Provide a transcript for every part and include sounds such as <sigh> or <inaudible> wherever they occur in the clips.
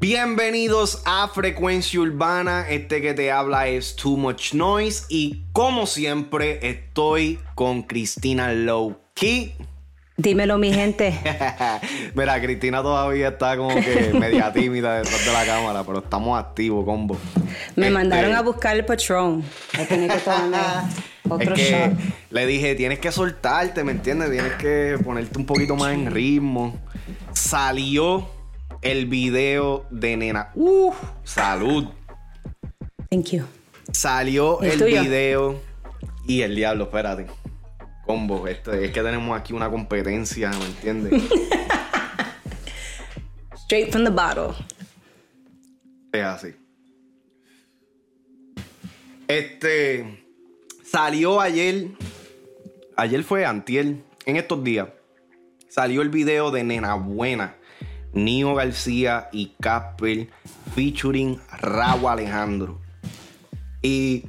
Bienvenidos a Frecuencia Urbana, este que te habla es Too Much Noise y como siempre estoy con Cristina Low Key. Dímelo, mi gente. <laughs> Mira, Cristina todavía está como que media <laughs> tímida detrás de la cámara, pero estamos activos, combo. Me Este, mandaron a buscar el patrón. <laughs> Otro Es que shot. le dije, tienes que soltarte, ¿me entiendes? Tienes que ponerte un poquito más en ritmo. Salió el video de nena. ¡Uf! salud. Thank you. Salió ¿Y el video y el diablo, espérate. Combo, esto, es que tenemos aquí una competencia, ¿me entiendes? <laughs> Straight from the bottle. es así. Este salió ayer. Ayer fue antier. En estos días. Salió el video de Nena Buena. Nio García y Casper featuring Raúl Alejandro. Y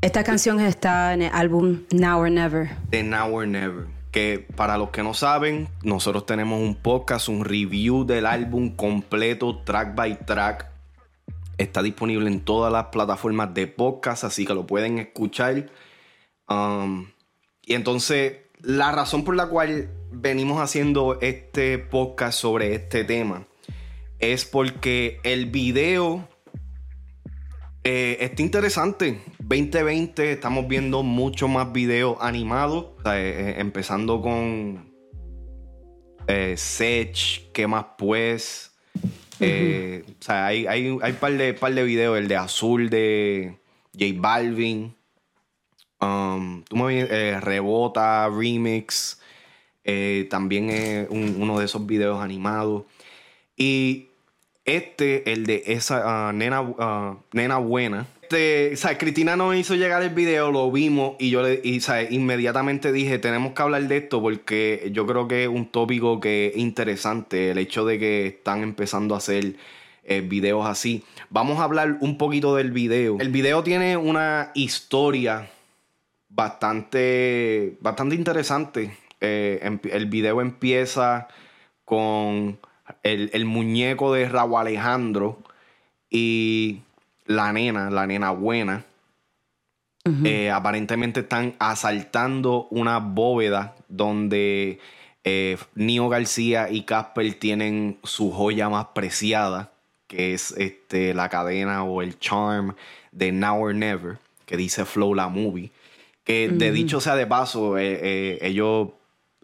Esta canción está en el álbum Now or Never. de Now or Never. Que para los que no saben, nosotros tenemos un podcast, un review del álbum completo, track by track. Está disponible en todas las plataformas de podcast, así que lo pueden escuchar. Um, y entonces, la razón por la cual venimos haciendo este podcast sobre este tema es porque el video eh, está interesante. 2020 estamos viendo mucho más videos animados. Eh, eh, empezando con eh, ¿qué más pues? Eh, o sea, hay, hay, hay par de, par de videos. El de Azul de J Balvin. Um, tú me eh, Rebota, Remix. eh, también es un- uno de esos videos animados. Y este, el de esa ah, nena, ah, nena buena. Este, o sea, Cristina nos hizo llegar el video, lo vimos y yo le, inmediatamente dije, tenemos que hablar de esto porque yo creo que es un tópico que es interesante, el hecho de que están empezando a hacer eh, videos así. Vamos a hablar un poquito del video. El video tiene una historia bastante, bastante interesante. Eh, el video empieza con el, el muñeco de Raúl Alejandro y la nena, la nena buena. Eh, aparentemente están asaltando una bóveda donde eh, Nio García y Casper tienen su joya más preciada, que es este, la cadena o el charm de Now or Never, que dice Flow la Movie. Que de dicho sea de paso, eh, eh, ellos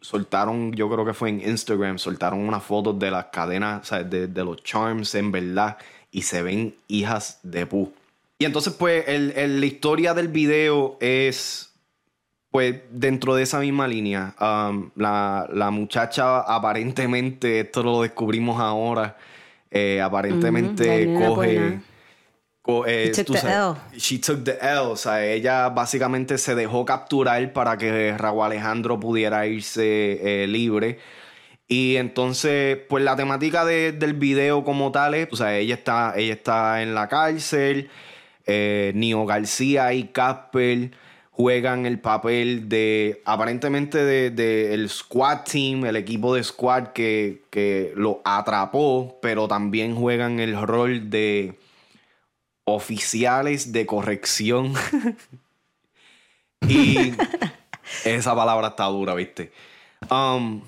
soltaron, yo creo que fue en Instagram, soltaron unas fotos de las cadenas, o sea, de, de los charms en verdad, y se ven hijas de pu. Y entonces, pues, el- el- la historia del video es, pues, dentro de esa misma línea. Um, la, la muchacha aparentemente, esto lo descubrimos ahora, eh, aparentemente coge... eh, She took the sabes, She took the L. O sea, ella básicamente se dejó capturar para que Raúl Alejandro pudiera irse eh, libre. Y entonces, pues la temática de- del video como tal es, o sea, ella está, ella está en la cárcel, eh, Nio García y Casper juegan el papel de, aparentemente, de, de el squad team, el equipo de squad que, que lo atrapó, pero también juegan el rol de oficiales de corrección. <laughs> y esa palabra está dura, ¿viste? Um,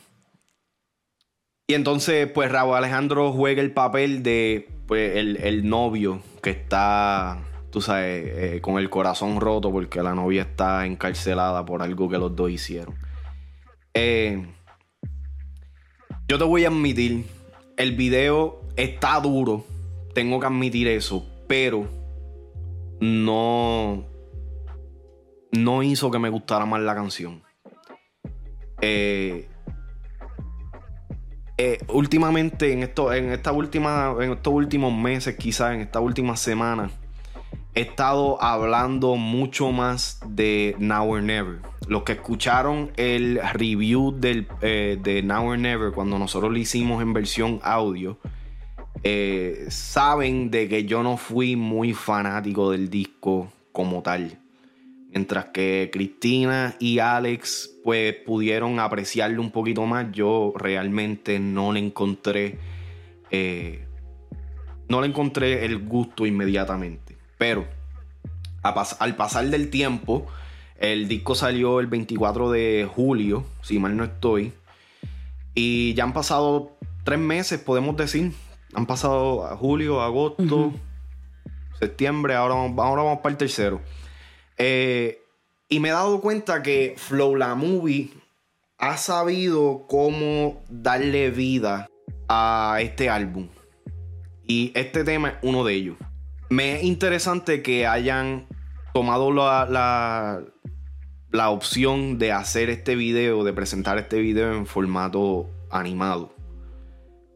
y entonces, pues Raúl Alejandro juega el papel de pues, el, el novio que está, tú sabes, eh, con el corazón roto porque la novia está encarcelada por algo que los dos hicieron. Eh, yo te voy a admitir, el video está duro, tengo que admitir eso, pero no, no hizo que me gustara más la canción. Eh, eh, últimamente, en, esto, en, esta última, en estos últimos meses, quizás en estas últimas semanas, he estado hablando mucho más de Now or Never. Los que escucharon el review del, eh, de Now or Never cuando nosotros lo hicimos en versión audio, eh, saben de que yo no fui muy fanático del disco como tal. Mientras que Cristina y Alex pues pudieron apreciarlo un poquito más, yo realmente no le encontré eh, no le encontré el gusto inmediatamente. Pero al pasar del tiempo, el disco salió el 24 de julio, si mal no estoy. Y ya han pasado tres meses, podemos decir. Han pasado julio, agosto, septiembre, ahora, ahora vamos para el tercero. Eh, y me he dado cuenta que Flow La Movie ha sabido cómo darle vida a este álbum. Y este tema es uno de ellos. Me es interesante que hayan tomado la, la, opción de hacer este video, de presentar este video en formato animado.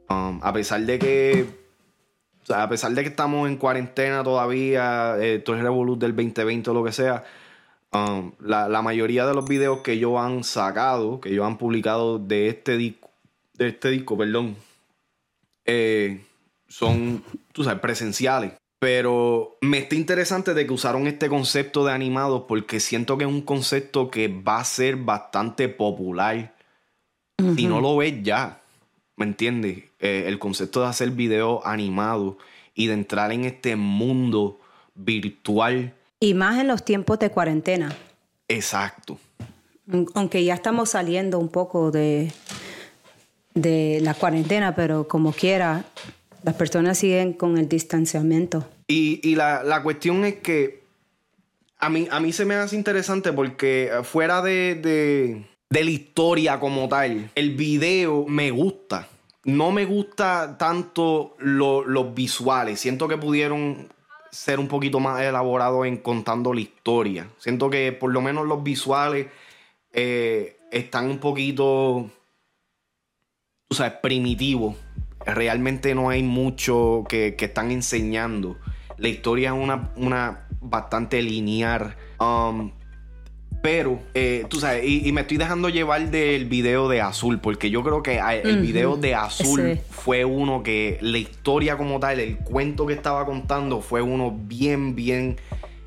Um, a pesar de que. A pesar de que estamos en cuarentena todavía, eh, todo es Revolut del 2020 o lo que sea, um, la, mayoría de los videos que ellos han sacado, que ellos han publicado de este disco, de este disco, perdón, eh, son, tú sabes, presenciales. Pero me está interesante de que usaron este concepto de animados porque siento que es un concepto que va a ser bastante popular. Si no lo ves ya, ¿me entiendes? Eh, el concepto de hacer videos animados y de entrar en este mundo virtual. Y más en los tiempos de cuarentena. Exacto. Aunque ya estamos saliendo un poco de, de la cuarentena, pero como quiera, las personas siguen con el distanciamiento. Y, la, cuestión es que a mí, a mí se me hace interesante porque fuera de, la historia como tal, el video me gusta. No me gusta tanto los visuales. Siento que pudieron ser un poquito más elaborados en contando la historia. Siento que por lo menos los visuales eh, están un poquito, o sea, primitivos realmente no hay mucho que, están enseñando. La historia es una, una bastante lineal. Um, pero, eh, tú sabes, y, me estoy dejando llevar del video de Azul, porque yo creo que el video de Azul fue uno que la historia como tal, el cuento que estaba contando, fue uno bien, bien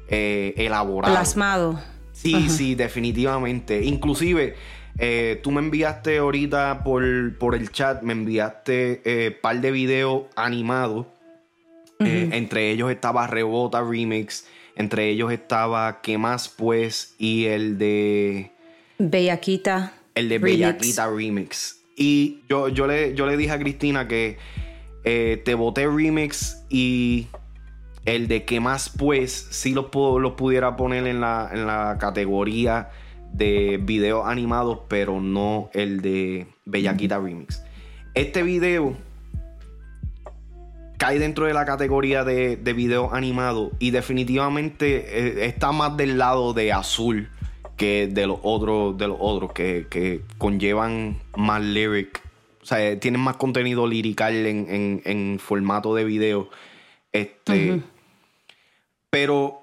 eh, elaborado. Plasmado. Sí, sí, definitivamente. Inclusive, eh, tú me enviaste ahorita por, el chat, me enviaste un par de videos animados. Entre ellos estaba Rebota Remix. Entre ellos estaba ¿Qué más pues? Y el de... Bellaquita. El de Bellaquita Remix. Y yo, yo, le, yo le dije a Cristina que te boté Remix y el de ¿Qué más pues? Si los, pudiera poner en la, en la categoría de videos animados, pero no el de Bellaquita Remix. Este video cae dentro de la categoría de, de videos animados y definitivamente eh, está más del lado de azul que de los otros, de los otros que, conllevan más lyric. O sea, tienen más contenido lirical en, formato de video. Este. Pero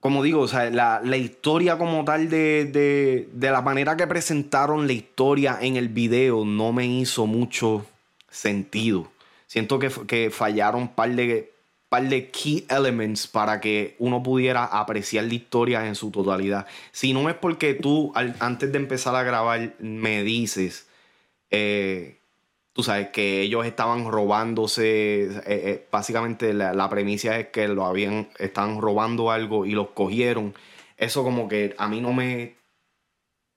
como digo, o sea, la, historia como tal de, la manera que presentaron la historia en el video no me hizo mucho sentido. Siento que, que fallaron un par de, par de key elements para que uno pudiera apreciar la historia en su totalidad. Si no es porque tú, antes de empezar a grabar, me dices, eh, tú sabes, que ellos estaban robándose, eh, eh, básicamente la, premisa es que lo habían, estaban robando algo y los cogieron. Eso como que a mí no me,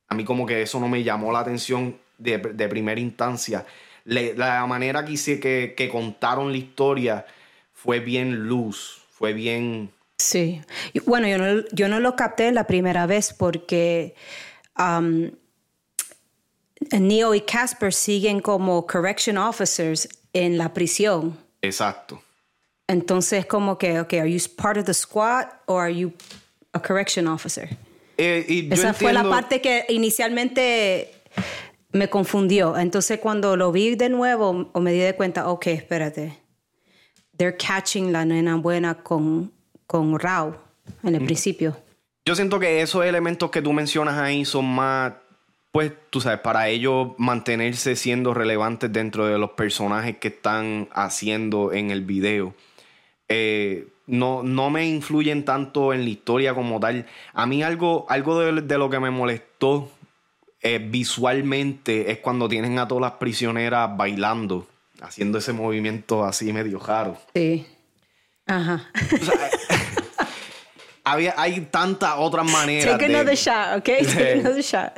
a mí como que eso no me llamó la atención de, primera instancia. La manera que, hice, que, que, contaron la historia fue bien luz, fue bien... Sí, bueno, yo no, yo no lo capté la primera vez porque... Um, Neo y Casper siguen como correction officers en la prisión. Exacto. Entonces, como que, ok, are you part of the squad or are you a correction officer? Eh, Esa fue la parte que inicialmente me confundió. Entonces, cuando lo vi de nuevo, me di de cuenta, ok, espérate. They're catching la nena buena con, con Rao en el principio. Yo siento que esos elementos que tú mencionas ahí son más pues, tú sabes, para ellos mantenerse siendo relevantes dentro de los personajes que están haciendo en el video. Eh, no, no me influyen tanto en la historia como tal. A mí algo, algo de, lo que me molestó eh, visualmente es cuando tienen a todas las prisioneras bailando, haciendo ese movimiento así medio raro. Sí. Ajá. <laughs> había, hay tantas otras maneras. Take another shot, ¿ok? <laughs> Take another shot.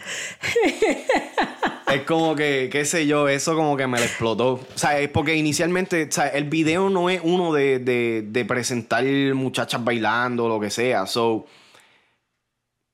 es como que, qué sé yo, eso como que me lo explotó. O sea, es porque inicialmente, o sea, el video no es uno de, de, de presentar muchachas bailando o lo que sea. So,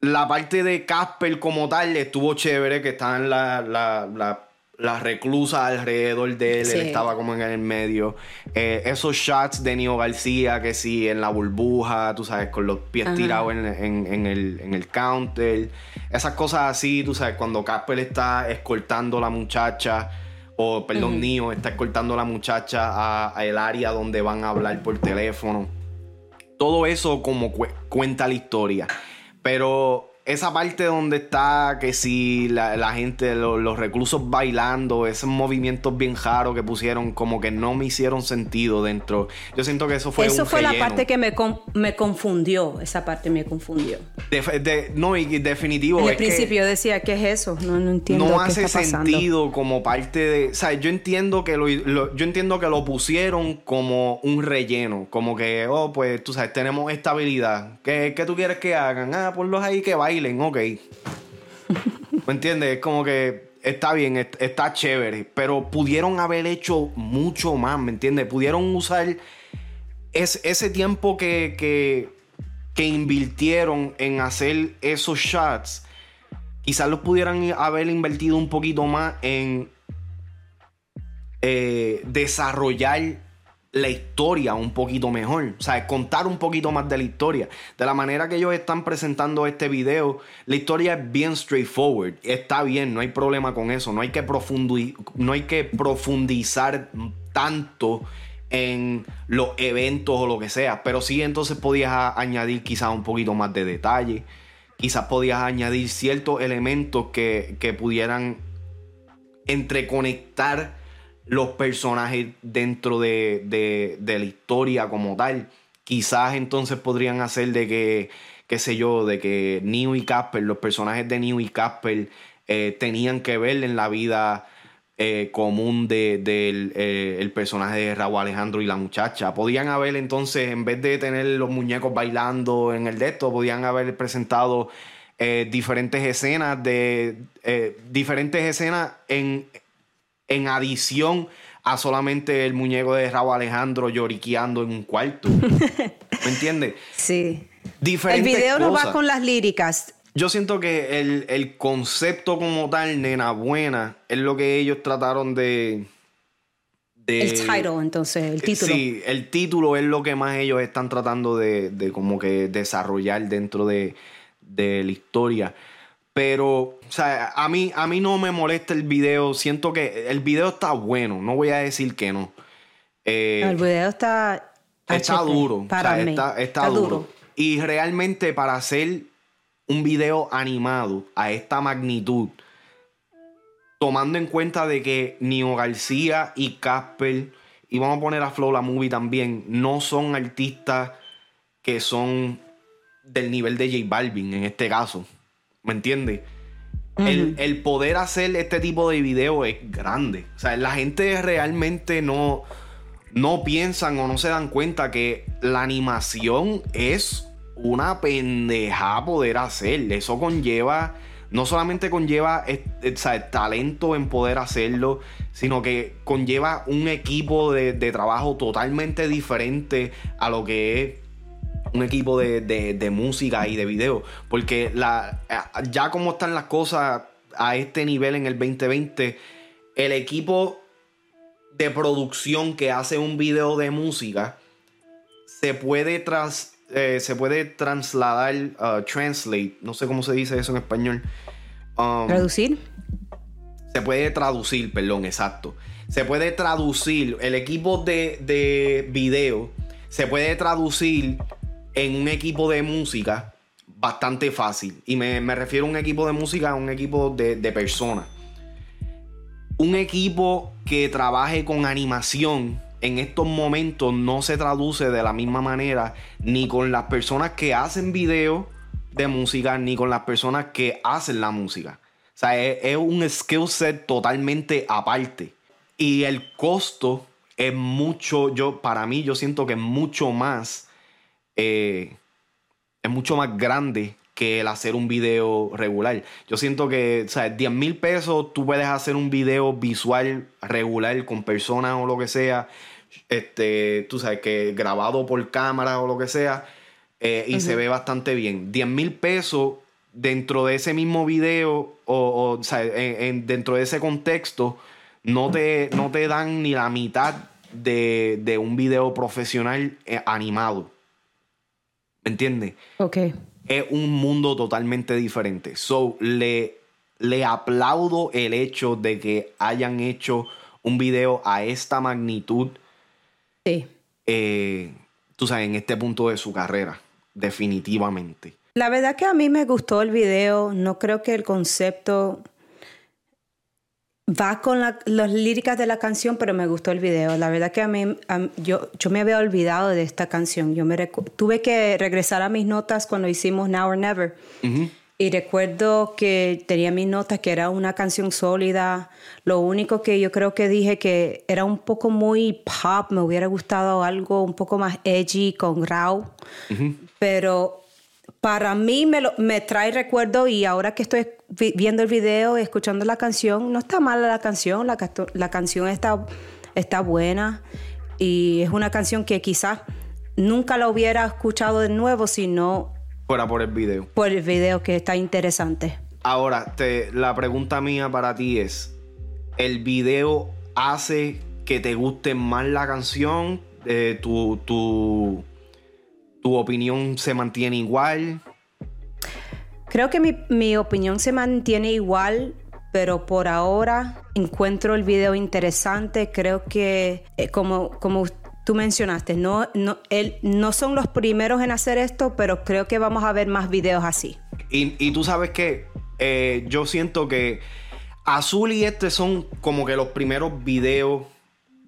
la parte de Casper como tal estuvo chévere, que estaban la, la, la las reclusas alrededor de él, él estaba como en el medio. Eh, esos shots de Nio García, que sí, en la burbuja, tú sabes, con los pies tirados en, el, en, el, counter. Esas cosas así, tú sabes, cuando Casper está escoltando a la muchacha, o perdón, Nio está escoltando a la muchacha a, el área donde van a hablar por teléfono. Todo eso como cuenta la historia. Pero esa parte donde está que si la, gente, los reclusos bailando, esos movimientos bien raros que pusieron, como que no me hicieron sentido dentro. Yo siento que eso fue Eso fue la parte que me, me confundió. Esa parte me confundió. no, y definitivo. En el principio decía, ¿qué es eso? No, no entiendo. No hace sentido como parte de. O sea, yo entiendo que lo, yo entiendo que lo pusieron como un relleno. Como que, oh, pues tú sabes, tenemos estabilidad. ¿Qué, qué tú quieres que hagan? Ah, ponlos ahí que vayan ok. ¿Me entiendes? Es como que está bien, está chévere, pero pudieron haber hecho mucho más, ¿me entiendes? Pudieron usar ese tiempo que, que, que, invirtieron en hacer esos shots, quizás los pudieran haber invertido un poquito más en eh, desarrollar la historia un poquito mejor. O sea, contar un poquito más de la historia. De la manera que ellos están presentando este video, la historia es bien straightforward. Está bien, no hay problema con eso. No hay que, no hay que profundizar tanto en los eventos o lo que sea. Pero sí entonces podías añadir quizás un poquito más de detalle. Quizás podías añadir ciertos elementos que, que pudieran entreconectar los personajes dentro de, la historia como tal. Quizás entonces podrían hacer de que, qué sé yo, de que Neo y Casper, los personajes de Neo y Casper eh, tenían que ver en la vida eh, común del de, eh, el personaje de Raúl Alejandro y la muchacha. Podían haber entonces, en vez de tener los muñecos bailando en el de esto, podían haber presentado diferentes escenas de diferentes escenas en en adición a solamente el muñeco de Raúl Alejandro lloriqueando en un cuarto. <laughs> ¿Me entiendes? Sí. el video no va con las líricas. Yo siento que el, concepto como tal, nena buena, es lo que ellos trataron de, el title, entonces, el título. Sí, el título es lo que más ellos están tratando de, de como que desarrollar dentro de, de la historia. Pero, o sea, a mí, a mí no me molesta el video. Siento que el video está bueno. No voy a decir que no. Eh, el video está. Está duro. Para mí. Está, duro. Y realmente para hacer un video animado a esta magnitud, tomando en cuenta de que Nio García y Casper, y vamos a poner a Flow la movie también, no son artistas que son del nivel de J Balvin en este caso. ¿Me entiendes? el, poder hacer este tipo de video es grande. O sea, la gente realmente no, no piensan o no se dan cuenta que la animación es una pendeja poder hacer. Eso conlleva, no solamente conlleva talento en poder hacerlo, sino que conlleva un equipo de, de trabajo totalmente diferente a lo que es un equipo de, música y de video. Porque la, ya como están las cosas a este nivel en el 2020, el equipo de producción que hace un video de música se puede tras, eh, se puede trasladar, uh, translate, no sé cómo se dice eso en español. Um, ¿Traducir? Se puede traducir, perdón, exacto. Se puede traducir, el equipo de, de video se puede traducir en un equipo de música bastante fácil. Y me, refiero a un equipo de música, a un equipo de, personas. Un equipo que trabaje con animación en estos momentos no se traduce de la misma manera ni con las personas que hacen videos de música ni con las personas que hacen la música. O sea, es, un skill set totalmente aparte. Y el costo es mucho, yo, para mí, yo siento que es mucho más, eh, es mucho más grande que el hacer un video regular. Yo siento que, o sea, 10 mil pesos tú puedes hacer un video visual regular con personas o lo que sea, este, tú sabes, que grabado por cámara o lo que sea, eh, y se ve bastante bien. 10 mil pesos dentro de ese mismo video o, o, sea, dentro de ese contexto, no te, no te dan ni la mitad de, de un video profesional eh, animado. ¿Me entiendes? Ok. Es un mundo totalmente diferente. So, le, le aplaudo el hecho de que hayan hecho un video a esta magnitud. Sí. Eh, tú sabes, en este punto de su carrera. Definitivamente. La verdad que a mí me gustó el video. No creo que el concepto va con las líricas de la canción, pero me gustó el video. La verdad que a mí, yo, yo me había olvidado de esta canción. Yo me tuve que regresar a mis notas cuando hicimos Now or Never. Y recuerdo que tenía mis notas que era una canción sólida. Lo único que yo creo que dije que era un poco muy pop, me hubiera gustado algo un poco más edgy con raw. Pero para mí me, me trae recuerdo y ahora que estoy viendo el video y escuchando la canción, no está mala la canción, la, la canción está, está buena y es una canción que quizás nunca la hubiera escuchado de nuevo si no fuera por el video. Por el video que está interesante. Ahora, te, la pregunta mía para ti es, ¿el video hace que te guste más la canción? Eh, tu, tu ¿Tu opinión se mantiene igual? Creo que mi, opinión se mantiene igual, pero por ahora encuentro el video interesante. Creo que, eh, como, como tú mencionaste, no, no, no son los primeros en hacer esto, pero creo que vamos a ver más videos así. Y, tú sabes que eh, yo siento que Azul y este son como que los primeros videos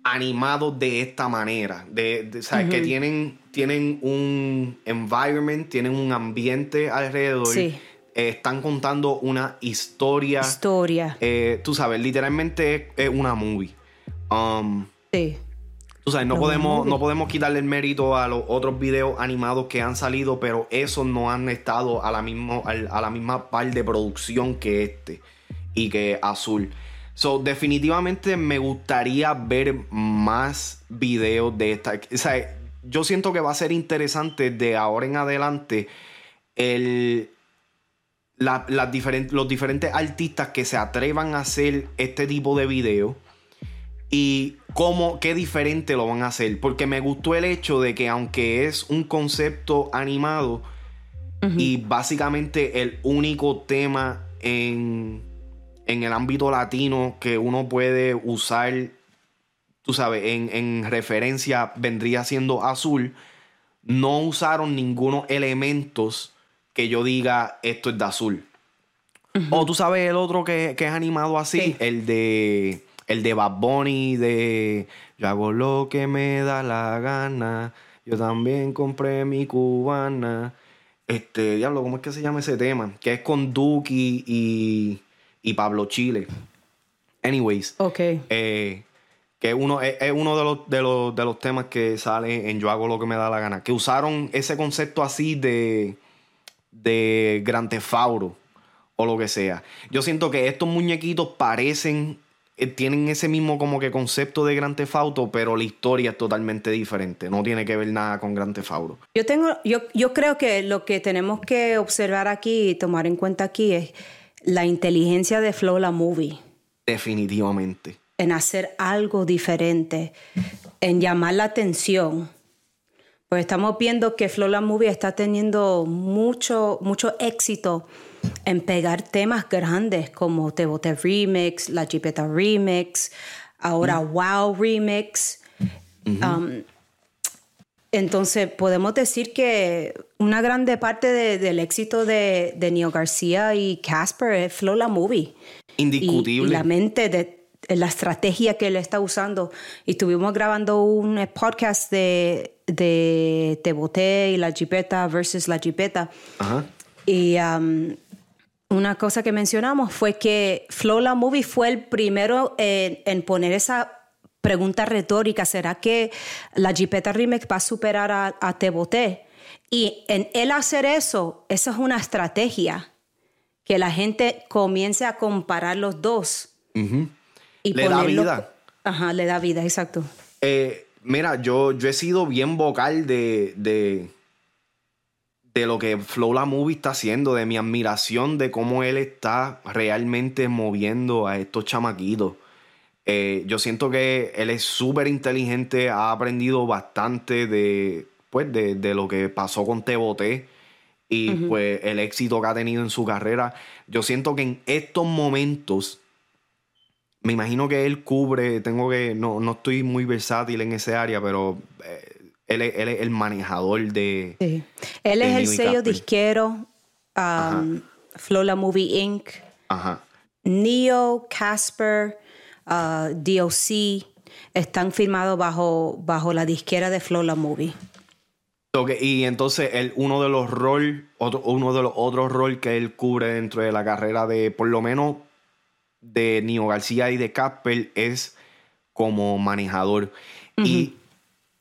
animados de esta manera, de, que tienen, tienen un environment, tienen un ambiente alrededor. Sí. Eh, están contando una historia. Historia. Eh, tú sabes, literalmente es una movie. Um, sí. Tú sabes, no podemos, no podemos quitarle el mérito a los otros videos animados que han salido, pero esos no han estado a la, mismo, a la misma par de producción que este y que Azul. So, definitivamente me gustaría ver más videos de esta. O sea, yo siento que va a ser interesante de ahora en adelante el, los diferentes artistas que se atrevan a hacer este tipo de videos y cómo, qué diferente lo van a hacer. Porque me gustó el hecho de que aunque es un concepto animado y básicamente el único tema en en el ámbito latino que uno puede usar, tú sabes, en, referencia vendría siendo azul, no usaron ninguno elementos que yo diga esto es de azul. O tú sabes el otro que, es animado así, el de el de Bad Bunny, de yo hago lo que me da la gana, yo también compré mi cubana. Este, diablo, ¿cómo es que se llama ese tema? Que es con Duki y y Pablo Chile. Anyways. Ok. Eh, que uno, es, uno de los, de, los, de los temas que sale en Yo hago lo que me da la gana. Que usaron ese concepto así de, de Gran Tefauro o lo que sea. Yo siento que estos muñequitos parecen, eh, tienen ese mismo como que concepto de Gran Tefauto, pero la historia es totalmente diferente. No tiene que ver nada con Gran Tefauro. Yo, tengo, yo, yo creo que lo que tenemos que observar aquí y tomar en cuenta aquí es la inteligencia de Flow la Movie. Definitivamente. En hacer algo diferente, en llamar la atención. Pues estamos viendo que Flow la Movie está teniendo mucho, mucho éxito en pegar temas grandes como Te Bote Remix, La Chipeta Remix, ahora mm. Wow Remix. Entonces, podemos decir que una grande parte del éxito de, de Neo García y Casper es Flow la Movie. Indiscutible. Y, la mente de, la estrategia que él está usando. Y estuvimos grabando un podcast de, de Te Boté y la Jipeta versus la Jipeta. Y um, una cosa que mencionamos fue que Flow La Movie fue el primero en, poner esa pregunta retórica, ¿será que la Jipeta Remix va a superar a, a Te Boté? Y en él hacer eso, esa es una estrategia, que la gente comience a comparar los dos. y le da vida. Ajá, le da vida, exacto. Eh, mira, yo, yo he sido bien vocal de, de, de lo que Flow La Movie está haciendo, de mi admiración de cómo él está realmente moviendo a estos chamaquitos. Eh, yo siento que él es súper inteligente, ha aprendido bastante de, pues, de, de, lo que pasó con Teboté y pues el éxito que ha tenido en su carrera. Yo siento que en estos momentos, me imagino que él cubre, tengo que, no, no estoy muy versátil en ese área, pero eh, él, es, el manejador de... Sí. Él es el sello disquero um, Flola Movie Inc. Ajá. Neo, Casper, uh, DOC están firmados bajo, bajo la disquera de Flola Movie y entonces él, uno de los roles, uno de los otros roles que él cubre dentro de la carrera de, por lo menos, de Nio García y de Casper es como manejador. y,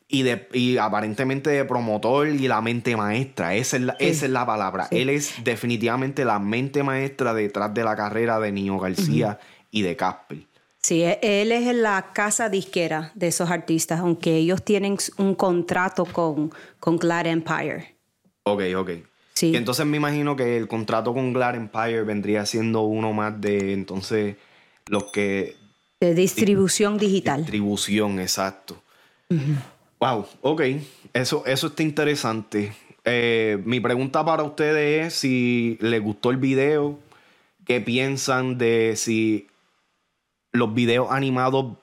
y, de, y aparentemente de promotor y la mente maestra. Esa es la, esa es la palabra. Él es definitivamente la mente maestra detrás de la carrera de Nio García y de Casper. Sí, e, él es la casa disquera de esos artistas, aunque ellos tienen un contrato con, con Glad Empire. Ok, ok. Sí. Y entonces me imagino que el contrato con Glad Empire vendría siendo uno más de entonces los que... De distribución digital. Distribución, exacto. Wow, ok. Eso, eso está interesante. Eh, mi pregunta para ustedes es si les gustó el video, qué piensan de si los videos animados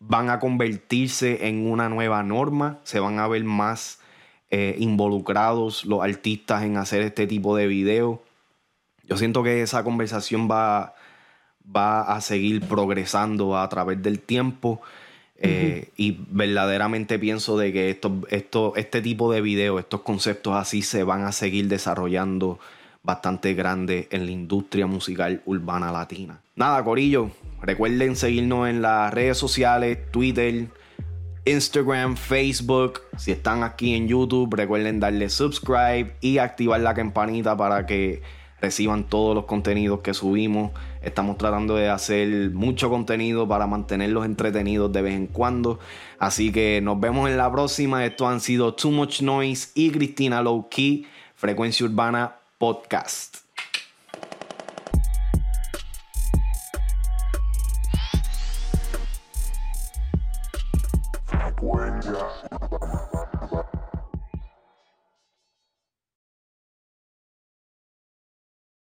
van a convertirse en una nueva norma, se van a ver más eh, involucrados los artistas en hacer este tipo de videos. Yo siento que esa conversación va, va a seguir progresando a través del tiempo. Eh, y verdaderamente pienso de que esto, esto, este tipo de videos, estos conceptos así se van a seguir desarrollando bastante grande en la industria musical urbana latina. Nada, Corillo, recuerden seguirnos en las redes sociales, Twitter, Instagram, Facebook. Si están aquí en YouTube, recuerden darle subscribe y activar la campanita para que reciban todos los contenidos que subimos. Estamos tratando de hacer mucho contenido para mantenerlos entretenidos de vez en cuando. Así que nos vemos en la próxima. Esto han sido Too Much Noise y Cristina Low Key, Frecuencia Urbana Podcast.